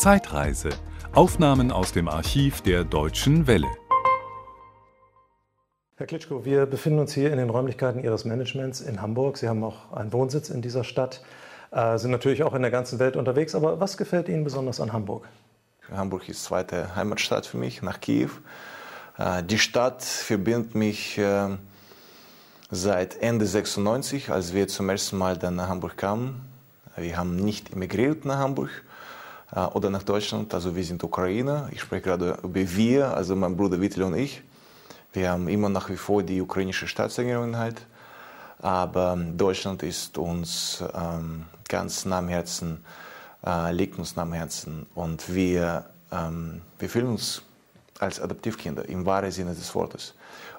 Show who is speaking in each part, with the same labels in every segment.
Speaker 1: Zeitreise. Aufnahmen aus dem Archiv der Deutschen Welle.
Speaker 2: Herr Klitschko, wir befinden uns hier in den Räumlichkeiten Ihres Managements in Hamburg. Sie haben auch einen Wohnsitz in dieser Stadt, äh, sind natürlich auch in der ganzen Welt unterwegs. Aber was gefällt Ihnen besonders an Hamburg?
Speaker 3: Hamburg ist zweite Heimatstadt für mich nach Kiew. Äh, die Stadt verbindet mich äh, seit Ende 96, als wir zum ersten Mal dann nach Hamburg kamen. Wir haben nicht emigriert nach Hamburg oder nach Deutschland, also wir sind Ukrainer. Ich spreche gerade über wir, also mein Bruder Vittel und ich. Wir haben immer nach wie vor die ukrainische Staatsangehörigkeit, aber Deutschland ist uns ähm, ganz nah am Herzen, äh, liegt uns nah am Herzen und wir, ähm, wir fühlen uns als Adoptivkinder im wahren Sinne des Wortes.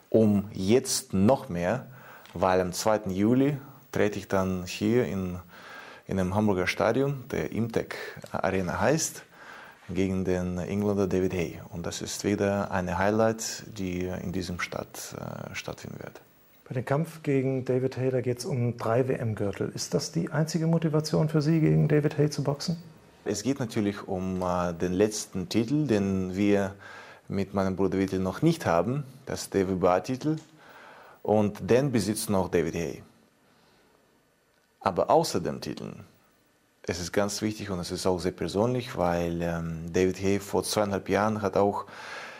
Speaker 3: Um jetzt noch mehr, weil am 2. Juli trete ich dann hier in in einem Hamburger Stadion, der Imtech Arena heißt, gegen den Engländer David Hay. Und das ist wieder eine Highlight, die in diesem Stadt äh, stattfinden wird.
Speaker 2: Bei dem Kampf gegen David Hay, da geht es um drei WM-Gürtel. Ist das die einzige Motivation für Sie, gegen David Hay zu boxen?
Speaker 3: Es geht natürlich um äh, den letzten Titel, den wir mit meinem Bruder Vittel noch nicht haben, das ist der WBA-Titel. Und den besitzt noch David Hay. Aber außer dem Titel, es ist ganz wichtig und es ist auch sehr persönlich, weil ähm, David Hay vor zweieinhalb Jahren hat auch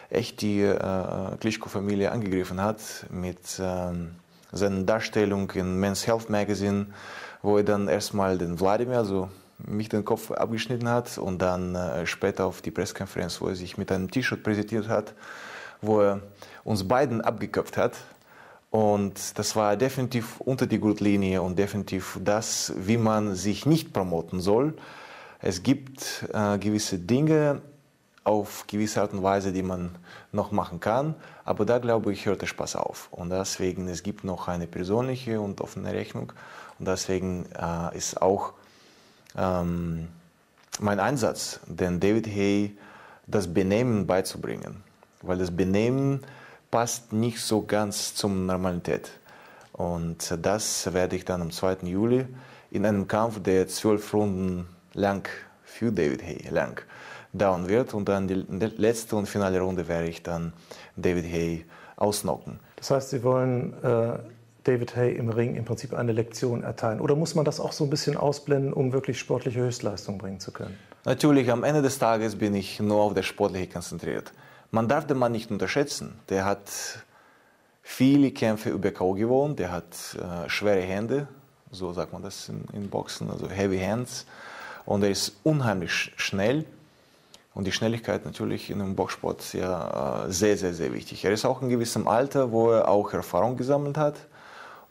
Speaker 3: echt die äh, Klitschko-Familie angegriffen hat mit ähm, seiner Darstellung in Men's Health Magazine, wo er dann erstmal den Wladimir, also mich den Kopf abgeschnitten hat und dann äh, später auf die Pressekonferenz, wo er sich mit einem T-Shirt präsentiert hat, wo er uns beiden abgeköpft hat und das war definitiv unter die Gurtlinie und definitiv das, wie man sich nicht promoten soll. Es gibt äh, gewisse Dinge auf gewisse Art und Weise, die man noch machen kann, aber da glaube ich, hört der Spaß auf. Und deswegen, es gibt noch eine persönliche und offene Rechnung und deswegen äh, ist auch ähm, mein Einsatz, den David Hay das Benehmen beizubringen, weil das Benehmen passt nicht so ganz zur Normalität. Und das werde ich dann am 2. Juli in einem Kampf, der zwölf Runden lang für David Hay lang dauern wird. Und dann die letzte und finale Runde werde ich dann David Hay ausnocken.
Speaker 2: Das heißt, Sie wollen äh, David Hay im Ring im Prinzip eine Lektion erteilen? Oder muss man das auch so ein bisschen ausblenden, um wirklich sportliche Höchstleistung bringen zu können?
Speaker 3: Natürlich, am Ende des Tages bin ich nur auf das Sportliche konzentriert. Man darf den Mann nicht unterschätzen. Der hat viele Kämpfe über K.O. gewonnen, der hat äh, schwere Hände, so sagt man das in, in, Boxen, also Heavy Hands. Und er ist unheimlich schnell. Und die Schnelligkeit natürlich in einem Boxsport ja äh, sehr, sehr, sehr wichtig. Er ist auch in gewissem Alter, wo er auch Erfahrung gesammelt hat.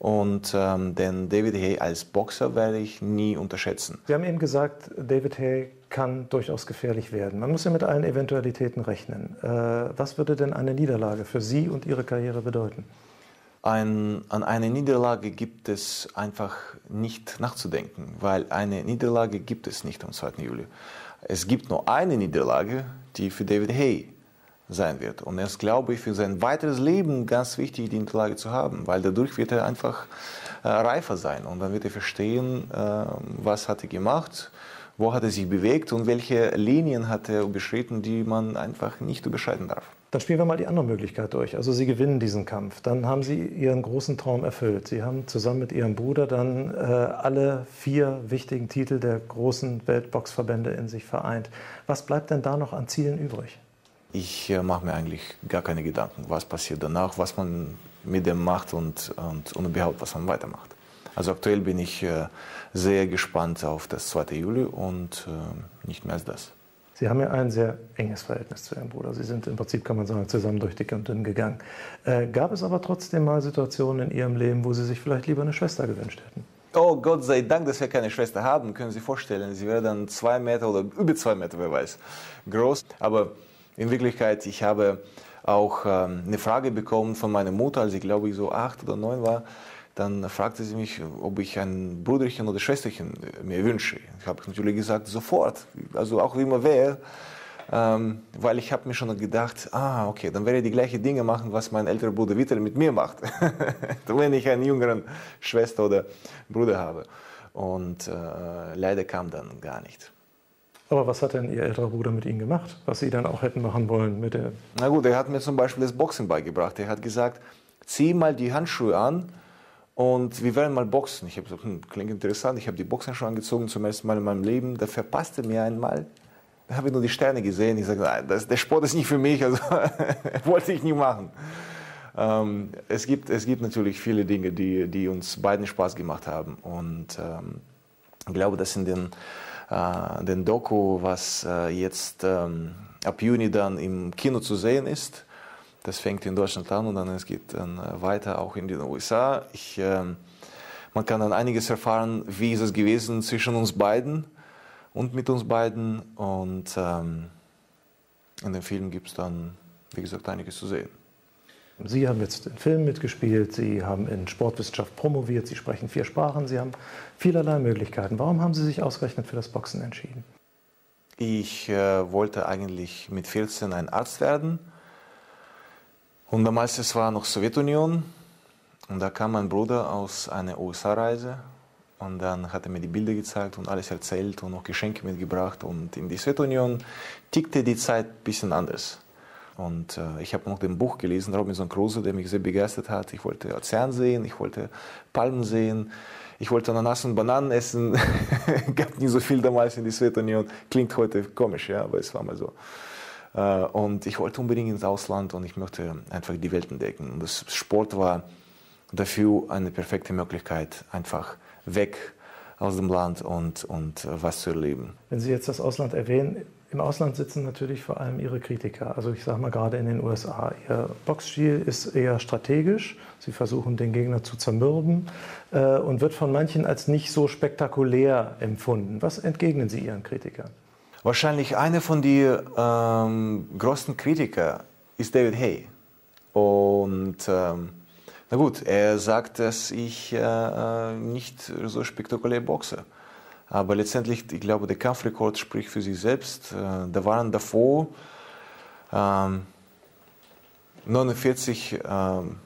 Speaker 3: Und ähm, den David Hay als Boxer werde ich nie unterschätzen.
Speaker 2: Sie haben eben gesagt, David Hay kann durchaus gefährlich werden. Man muss ja mit allen Eventualitäten rechnen. Äh, was würde denn eine Niederlage für Sie und Ihre Karriere bedeuten?
Speaker 3: Ein, an eine Niederlage gibt es einfach nicht nachzudenken, weil eine Niederlage gibt es nicht am 2. Juli. Es gibt nur eine Niederlage, die für David Hay sein wird. Und es ist, glaube ich, für sein weiteres Leben ganz wichtig, die Niederlage zu haben, weil dadurch wird er einfach äh, reifer sein und dann wird er verstehen, äh, was hat er gemacht, wo hat er sich bewegt und welche Linien hat er überschritten, die man einfach nicht überschreiten darf.
Speaker 2: Dann spielen wir mal die andere Möglichkeit durch. Also Sie gewinnen diesen Kampf. Dann haben Sie Ihren großen Traum erfüllt. Sie haben zusammen mit Ihrem Bruder dann äh, alle vier wichtigen Titel der großen Weltboxverbände in sich vereint. Was bleibt denn da noch an Zielen übrig?
Speaker 3: Ich äh, mache mir eigentlich gar keine Gedanken, was passiert danach, was man mit dem macht und, und, und überhaupt, was man weitermacht. Also aktuell bin ich äh, sehr gespannt auf das 2. Juli und äh, nicht mehr als das.
Speaker 2: Sie haben ja ein sehr enges Verhältnis zu Ihrem Bruder. Sie sind im Prinzip, kann man sagen, zusammen durch dick und dünn gegangen. Äh, gab es aber trotzdem mal Situationen in Ihrem Leben, wo Sie sich vielleicht lieber eine Schwester gewünscht hätten?
Speaker 3: Oh Gott sei Dank, dass wir keine Schwester haben. Können Sie sich vorstellen, sie wäre dann zwei Meter oder über zwei Meter, wer weiß, groß. Aber in Wirklichkeit, ich habe auch ähm, eine Frage bekommen von meiner Mutter, als ich glaube ich so acht oder neun war. Dann fragte sie mich, ob ich ein Bruderchen oder Schwesterchen äh, mir wünsche. Ich habe natürlich gesagt, sofort, also auch wie immer wäre. Ähm, weil ich habe mir schon gedacht, ah, okay, dann werde ich die gleichen Dinge machen, was mein älterer Bruder Vittel mit mir macht, wenn ich einen jüngeren Schwester oder Bruder habe. Und äh, leider kam dann gar nicht.
Speaker 2: Aber was hat denn Ihr älterer Bruder mit Ihnen gemacht, was Sie dann auch hätten machen wollen mit der...
Speaker 3: Na gut, er hat mir zum Beispiel das Boxen beigebracht. Er hat gesagt, zieh mal die Handschuhe an und wir werden mal boxen. Ich habe gesagt, hm, klingt interessant. Ich habe die Boxhandschuhe angezogen zum ersten Mal in meinem Leben. Da verpasste mir einmal. Da habe ich nur die Sterne gesehen. Ich sage, das, der Sport ist nicht für mich, also wollte ich nie machen. Ähm, es, gibt, es gibt natürlich viele Dinge, die, die uns beiden Spaß gemacht haben. Und ähm, ich glaube, dass in den äh, den Doku, was äh, jetzt ähm, ab Juni dann im Kino zu sehen ist. Das fängt in Deutschland an und dann es geht dann äh, weiter auch in den USA. Ich, ähm, man kann dann einiges erfahren, wie ist es gewesen zwischen uns beiden und mit uns beiden. Und ähm, in dem Film gibt es dann, wie gesagt, einiges zu sehen.
Speaker 2: Sie haben jetzt in Filmen mitgespielt, Sie haben in Sportwissenschaft promoviert, Sie sprechen vier Sprachen, Sie haben vielerlei Möglichkeiten. Warum haben Sie sich ausgerechnet für das Boxen entschieden?
Speaker 3: Ich äh, wollte eigentlich mit 14 ein Arzt werden. Und damals es war noch Sowjetunion. Und da kam mein Bruder aus einer USA-Reise. Und dann hat er mir die Bilder gezeigt und alles erzählt und noch Geschenke mitgebracht. Und in der Sowjetunion tickte die Zeit ein bisschen anders. Und äh, ich habe noch ein Buch gelesen, Robinson Crusoe, der mich sehr begeistert hat. Ich wollte Ozean sehen, ich wollte Palmen sehen, ich wollte Ananas und Bananen essen. Gab nie so viel damals in der Sowjetunion. Klingt heute komisch, ja, aber es war mal so. Äh, und ich wollte unbedingt ins Ausland und ich möchte einfach die Welt entdecken. Und das Sport war dafür eine perfekte Möglichkeit, einfach weg aus dem Land und, und was zu erleben.
Speaker 2: Wenn Sie jetzt das Ausland erwähnen, im Ausland sitzen natürlich vor allem Ihre Kritiker. Also ich sage mal gerade in den USA. Ihr Boxstil ist eher strategisch. Sie versuchen den Gegner zu zermürben äh, und wird von manchen als nicht so spektakulär empfunden. Was entgegnen Sie Ihren Kritikern?
Speaker 3: Wahrscheinlich einer von den ähm, größten Kritikern ist David Hay. Und ähm, na gut, er sagt, dass ich äh, äh nicht so spektakulär boxe. Aber letztendlich, ich glaube, der Kampfrekord spricht für sich selbst. Äh, da waren davor ähm, 49 ähm,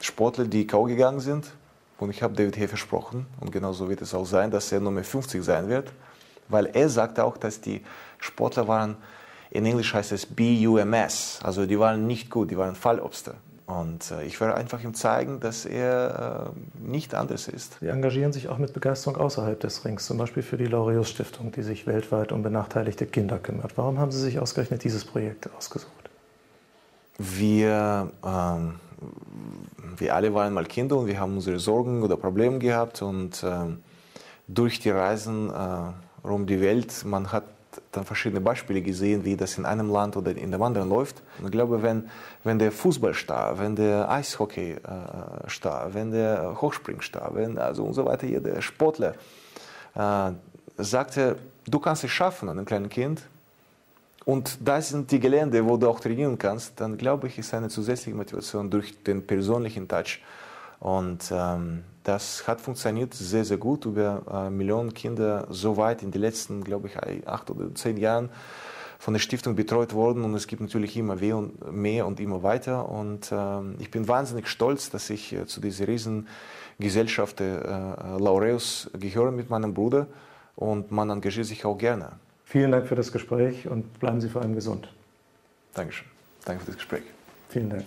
Speaker 3: Sportler, die K.O. gegangen sind. Und ich habe David Hay versprochen, und genauso wird es auch sein, dass er Nummer 50 sein wird. Weil er sagt auch, dass die Sportler waren, in Englisch heißt es BUMS, also die waren nicht gut, die waren Fallobster. Und äh, ich werde einfach ihm zeigen, dass er äh, nicht anders ist.
Speaker 2: Sie engagieren sich auch mit Begeisterung außerhalb des Rings, zum Beispiel für die Laureus Stiftung, die sich weltweit um benachteiligte Kinder kümmert. Warum haben Sie sich ausgerechnet dieses Projekt ausgesucht?
Speaker 3: Wir, ähm, wir alle waren mal Kinder und wir haben unsere Sorgen oder Probleme gehabt und ähm, durch die Reisen äh, um die Welt, man hat dann verschiedene Beispiele gesehen, wie das in einem Land oder in dem anderen läuft. Und ich glaube, wenn, wenn der Fußballstar, wenn der Eishockeystar, wenn der Hochspringstar, wenn also und so weiter, jeder Sportler äh, sagte, du kannst es schaffen, einem kleinen Kind, und das sind die Gelände, wo du auch trainieren kannst, dann glaube ich, ist eine zusätzliche Motivation durch den persönlichen Touch. Und ähm, das hat funktioniert sehr, sehr gut. Über äh, Millionen Kinder so weit in den letzten, glaube ich, acht oder zehn Jahren von der Stiftung betreut worden. Und es gibt natürlich immer mehr und, immer weiter. Und äh, ich bin wahnsinnig stolz, dass ich äh, zu dieser Riesengesellschaft der äh, Laureus gehöre mit meinem Bruder. Und man engagiert sich auch gerne.
Speaker 2: Vielen Dank für das Gespräch und bleiben Sie vor allem gesund.
Speaker 3: Dankeschön. Danke für das Gespräch.
Speaker 2: Vielen Dank.